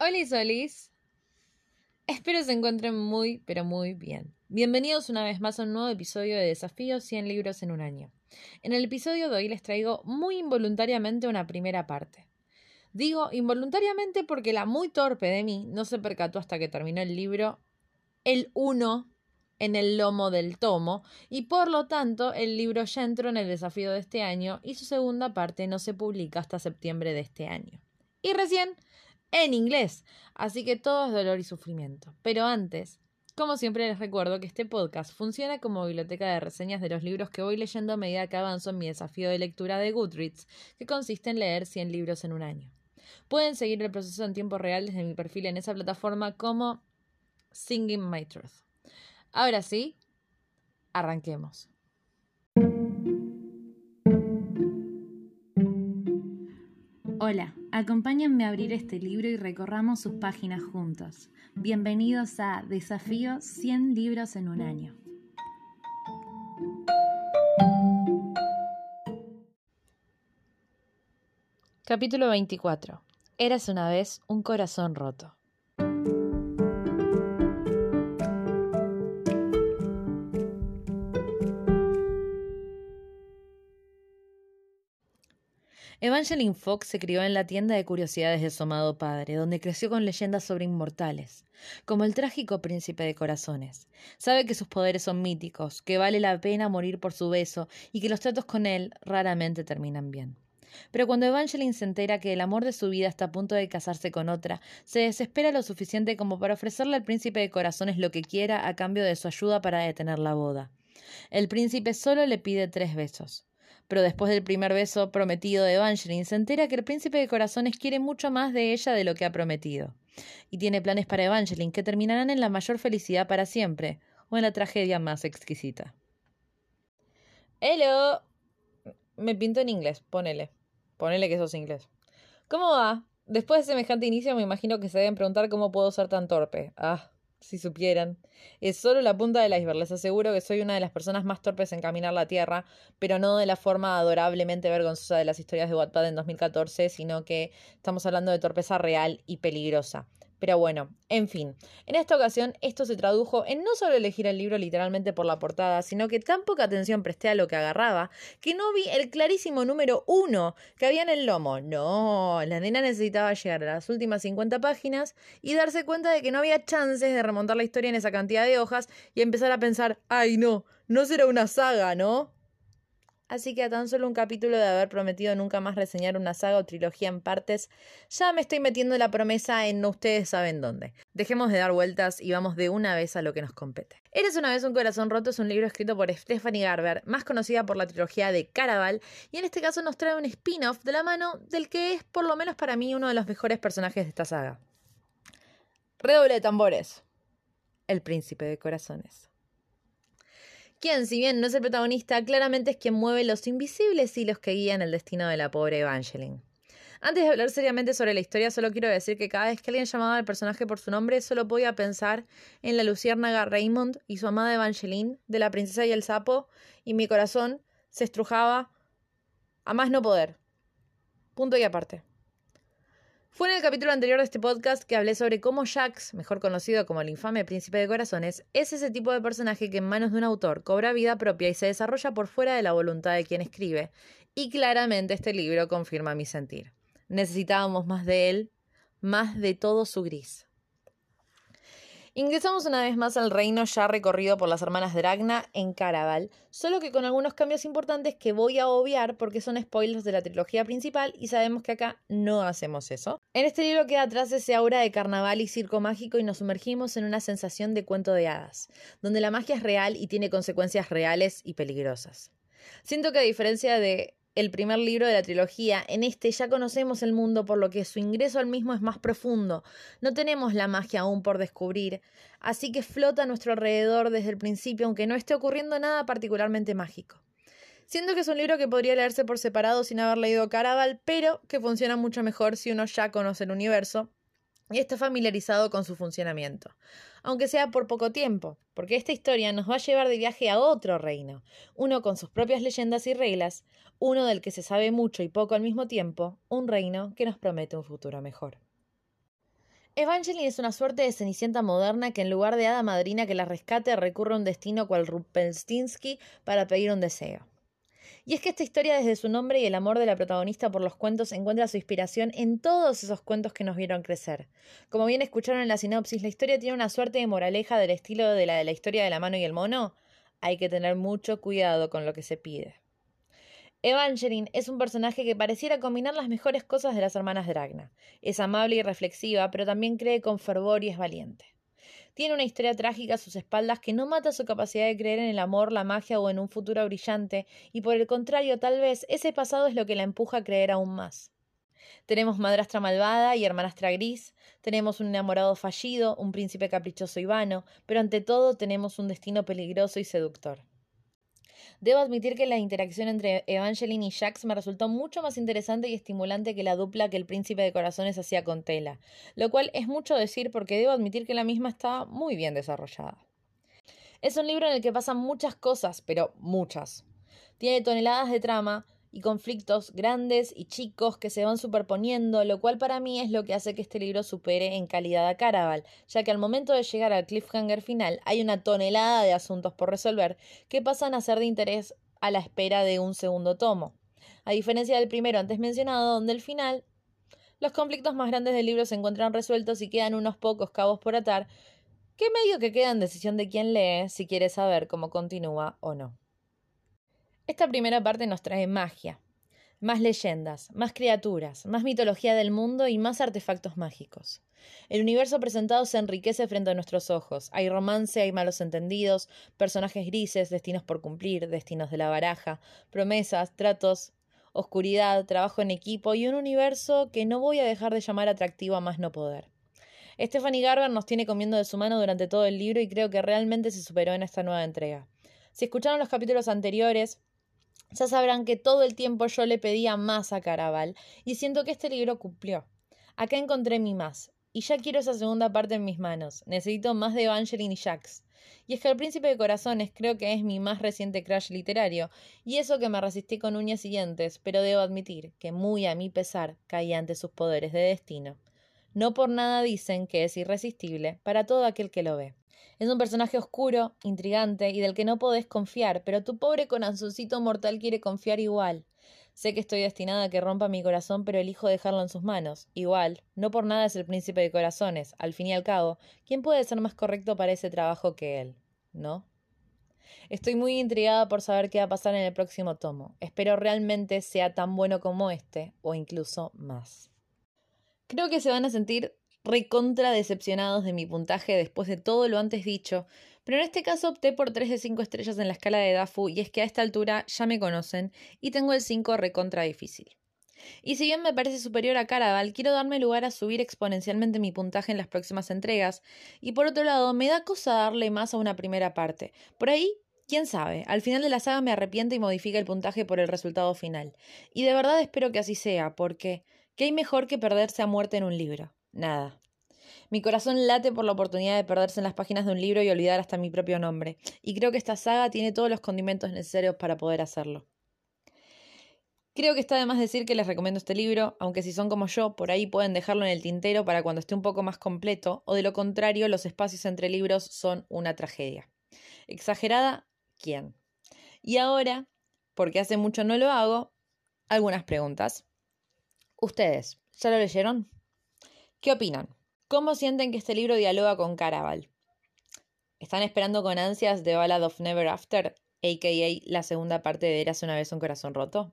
Hola Solis. Espero se encuentren muy, pero muy bien. Bienvenidos una vez más a un nuevo episodio de Desafíos 100 libros en un año. En el episodio de hoy les traigo muy involuntariamente una primera parte. Digo involuntariamente porque la muy torpe de mí no se percató hasta que terminó el libro el 1 en el lomo del tomo y por lo tanto el libro ya entró en el desafío de este año y su segunda parte no se publica hasta septiembre de este año. Y recién en inglés, así que todo es dolor y sufrimiento. Pero antes, como siempre les recuerdo que este podcast funciona como biblioteca de reseñas de los libros que voy leyendo a medida que avanzo en mi desafío de lectura de Goodreads, que consiste en leer 100 libros en un año. Pueden seguir el proceso en tiempo real desde mi perfil en esa plataforma como Singing My Truth. Ahora sí, arranquemos. Hola, acompáñenme a abrir este libro y recorramos sus páginas juntos. Bienvenidos a Desafío 100 libros en un año. Capítulo 24. Eras una vez un corazón roto. Evangeline Fox se crió en la tienda de curiosidades de su amado padre, donde creció con leyendas sobre inmortales, como el trágico príncipe de corazones. Sabe que sus poderes son míticos, que vale la pena morir por su beso y que los tratos con él raramente terminan bien. Pero cuando Evangeline se entera que el amor de su vida está a punto de casarse con otra, se desespera lo suficiente como para ofrecerle al príncipe de corazones lo que quiera a cambio de su ayuda para detener la boda. El príncipe solo le pide tres besos pero después del primer beso prometido de Evangeline se entera que el príncipe de corazones quiere mucho más de ella de lo que ha prometido. Y tiene planes para Evangeline que terminarán en la mayor felicidad para siempre, o en la tragedia más exquisita. Hello. Me pinto en inglés, ponele. Ponele que sos inglés. ¿Cómo va? Después de semejante inicio me imagino que se deben preguntar cómo puedo ser tan torpe. Ah, si supieran. Es solo la punta del iceberg. Les aseguro que soy una de las personas más torpes en caminar la tierra, pero no de la forma adorablemente vergonzosa de las historias de Wattpad en 2014, sino que estamos hablando de torpeza real y peligrosa. Pero bueno, en fin, en esta ocasión esto se tradujo en no solo elegir el libro literalmente por la portada, sino que tan poca atención presté a lo que agarraba, que no vi el clarísimo número uno que había en el lomo. No, la nena necesitaba llegar a las últimas 50 páginas y darse cuenta de que no había chances de remontar la historia en esa cantidad de hojas y empezar a pensar, ay no, no será una saga, ¿no? Así que a tan solo un capítulo de haber prometido nunca más reseñar una saga o trilogía en partes, ya me estoy metiendo la promesa en no ustedes saben dónde. Dejemos de dar vueltas y vamos de una vez a lo que nos compete. Eres una vez un corazón roto es un libro escrito por Stephanie Garber, más conocida por la trilogía de Caraval, y en este caso nos trae un spin-off de la mano del que es por lo menos para mí uno de los mejores personajes de esta saga. Redoble de tambores. El príncipe de corazones quien, si bien no es el protagonista, claramente es quien mueve los invisibles hilos que guían el destino de la pobre Evangeline. Antes de hablar seriamente sobre la historia, solo quiero decir que cada vez que alguien llamaba al personaje por su nombre, solo podía pensar en la luciérnaga Raymond y su amada Evangeline, de la princesa y el sapo, y mi corazón se estrujaba a más no poder. Punto y aparte. Fue en el capítulo anterior de este podcast que hablé sobre cómo Jax, mejor conocido como el infame príncipe de corazones, es ese tipo de personaje que en manos de un autor cobra vida propia y se desarrolla por fuera de la voluntad de quien escribe. Y claramente este libro confirma mi sentir. Necesitábamos más de él, más de todo su gris. Ingresamos una vez más al reino ya recorrido por las hermanas Dragna en Caraval, solo que con algunos cambios importantes que voy a obviar porque son spoilers de la trilogía principal y sabemos que acá no hacemos eso. En este libro queda atrás ese aura de carnaval y circo mágico y nos sumergimos en una sensación de cuento de hadas, donde la magia es real y tiene consecuencias reales y peligrosas. Siento que a diferencia de el primer libro de la trilogía. En este ya conocemos el mundo, por lo que su ingreso al mismo es más profundo. No tenemos la magia aún por descubrir, así que flota a nuestro alrededor desde el principio, aunque no esté ocurriendo nada particularmente mágico. Siento que es un libro que podría leerse por separado sin haber leído Caraval, pero que funciona mucho mejor si uno ya conoce el universo y está familiarizado con su funcionamiento, aunque sea por poco tiempo, porque esta historia nos va a llevar de viaje a otro reino, uno con sus propias leyendas y reglas, uno del que se sabe mucho y poco al mismo tiempo, un reino que nos promete un futuro mejor. Evangeline es una suerte de cenicienta moderna que en lugar de hada madrina que la rescate recurre a un destino cual Rupelstinsky para pedir un deseo. Y es que esta historia, desde su nombre y el amor de la protagonista por los cuentos, encuentra su inspiración en todos esos cuentos que nos vieron crecer. Como bien escucharon en la sinopsis, la historia tiene una suerte de moraleja del estilo de la de la historia de la mano y el mono. Hay que tener mucho cuidado con lo que se pide. Evangeline es un personaje que pareciera combinar las mejores cosas de las hermanas Dragna. Es amable y reflexiva, pero también cree con fervor y es valiente. Tiene una historia trágica a sus espaldas que no mata su capacidad de creer en el amor, la magia o en un futuro brillante, y por el contrario, tal vez ese pasado es lo que la empuja a creer aún más. Tenemos madrastra malvada y hermanastra gris, tenemos un enamorado fallido, un príncipe caprichoso y vano, pero ante todo tenemos un destino peligroso y seductor. Debo admitir que la interacción entre Evangeline y Jax me resultó mucho más interesante y estimulante que la dupla que el príncipe de corazones hacía con Tela, lo cual es mucho decir porque debo admitir que la misma está muy bien desarrollada. Es un libro en el que pasan muchas cosas, pero muchas. Tiene toneladas de trama, y conflictos grandes y chicos que se van superponiendo, lo cual para mí es lo que hace que este libro supere en calidad a Caraval, ya que al momento de llegar al cliffhanger final hay una tonelada de asuntos por resolver que pasan a ser de interés a la espera de un segundo tomo. A diferencia del primero antes mencionado, donde al final los conflictos más grandes del libro se encuentran resueltos y quedan unos pocos cabos por atar, que medio que queda en decisión de quien lee si quiere saber cómo continúa o no. Esta primera parte nos trae magia, más leyendas, más criaturas, más mitología del mundo y más artefactos mágicos. El universo presentado se enriquece frente a nuestros ojos. Hay romance, hay malos entendidos, personajes grises, destinos por cumplir, destinos de la baraja, promesas, tratos, oscuridad, trabajo en equipo y un universo que no voy a dejar de llamar atractivo a más no poder. Stephanie Garber nos tiene comiendo de su mano durante todo el libro y creo que realmente se superó en esta nueva entrega. Si escucharon los capítulos anteriores, ya sabrán que todo el tiempo yo le pedía más a Caraval y siento que este libro cumplió. Acá encontré mi más y ya quiero esa segunda parte en mis manos. Necesito más de Evangeline y Jax. Y es que El Príncipe de Corazones creo que es mi más reciente crash literario, y eso que me resistí con uñas y dientes, pero debo admitir que muy a mi pesar caí ante sus poderes de destino. No por nada dicen que es irresistible para todo aquel que lo ve. Es un personaje oscuro, intrigante y del que no podés confiar, pero tu pobre corazoncito mortal quiere confiar igual. Sé que estoy destinada a que rompa mi corazón, pero elijo dejarlo en sus manos. Igual, no por nada es el príncipe de corazones. Al fin y al cabo, ¿quién puede ser más correcto para ese trabajo que él? ¿No? Estoy muy intrigada por saber qué va a pasar en el próximo tomo. Espero realmente sea tan bueno como este, o incluso más. Creo que se van a sentir recontra decepcionados de mi puntaje después de todo lo antes dicho, pero en este caso opté por 3 de 5 estrellas en la escala de DAFU y es que a esta altura ya me conocen y tengo el 5 recontra difícil. Y si bien me parece superior a Caraval, quiero darme lugar a subir exponencialmente mi puntaje en las próximas entregas, y por otro lado, me da cosa darle más a una primera parte. Por ahí, quién sabe, al final de la saga me arrepiento y modifica el puntaje por el resultado final. Y de verdad espero que así sea, porque ¿qué hay mejor que perderse a muerte en un libro? Nada. Mi corazón late por la oportunidad de perderse en las páginas de un libro y olvidar hasta mi propio nombre, y creo que esta saga tiene todos los condimentos necesarios para poder hacerlo. Creo que está de más decir que les recomiendo este libro, aunque si son como yo, por ahí pueden dejarlo en el tintero para cuando esté un poco más completo, o de lo contrario, los espacios entre libros son una tragedia. ¿Exagerada? ¿Quién? Y ahora, porque hace mucho no lo hago, algunas preguntas. ¿Ustedes ya lo leyeron? ¿Qué opinan? ¿Cómo sienten que este libro dialoga con Caraval? ¿Están esperando con ansias The Ballad of Never After, a.k.a. la segunda parte de Eras una vez un corazón roto?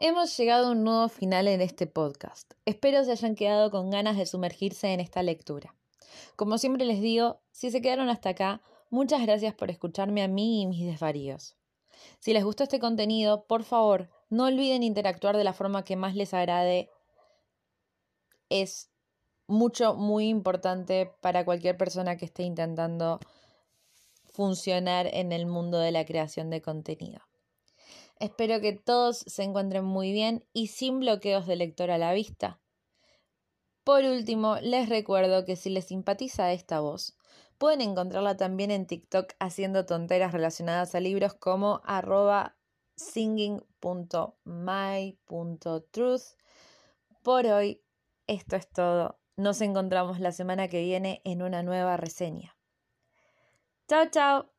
Hemos llegado a un nuevo final en este podcast. Espero se hayan quedado con ganas de sumergirse en esta lectura. Como siempre les digo, si se quedaron hasta acá, Muchas gracias por escucharme a mí y mis desvaríos. Si les gustó este contenido, por favor, no olviden interactuar de la forma que más les agrade. Es mucho, muy importante para cualquier persona que esté intentando funcionar en el mundo de la creación de contenido. Espero que todos se encuentren muy bien y sin bloqueos de lector a la vista. Por último, les recuerdo que si les simpatiza esta voz, Pueden encontrarla también en TikTok haciendo tonteras relacionadas a libros como arroba singing.my.truth. Por hoy, esto es todo. Nos encontramos la semana que viene en una nueva reseña. Chao, chao.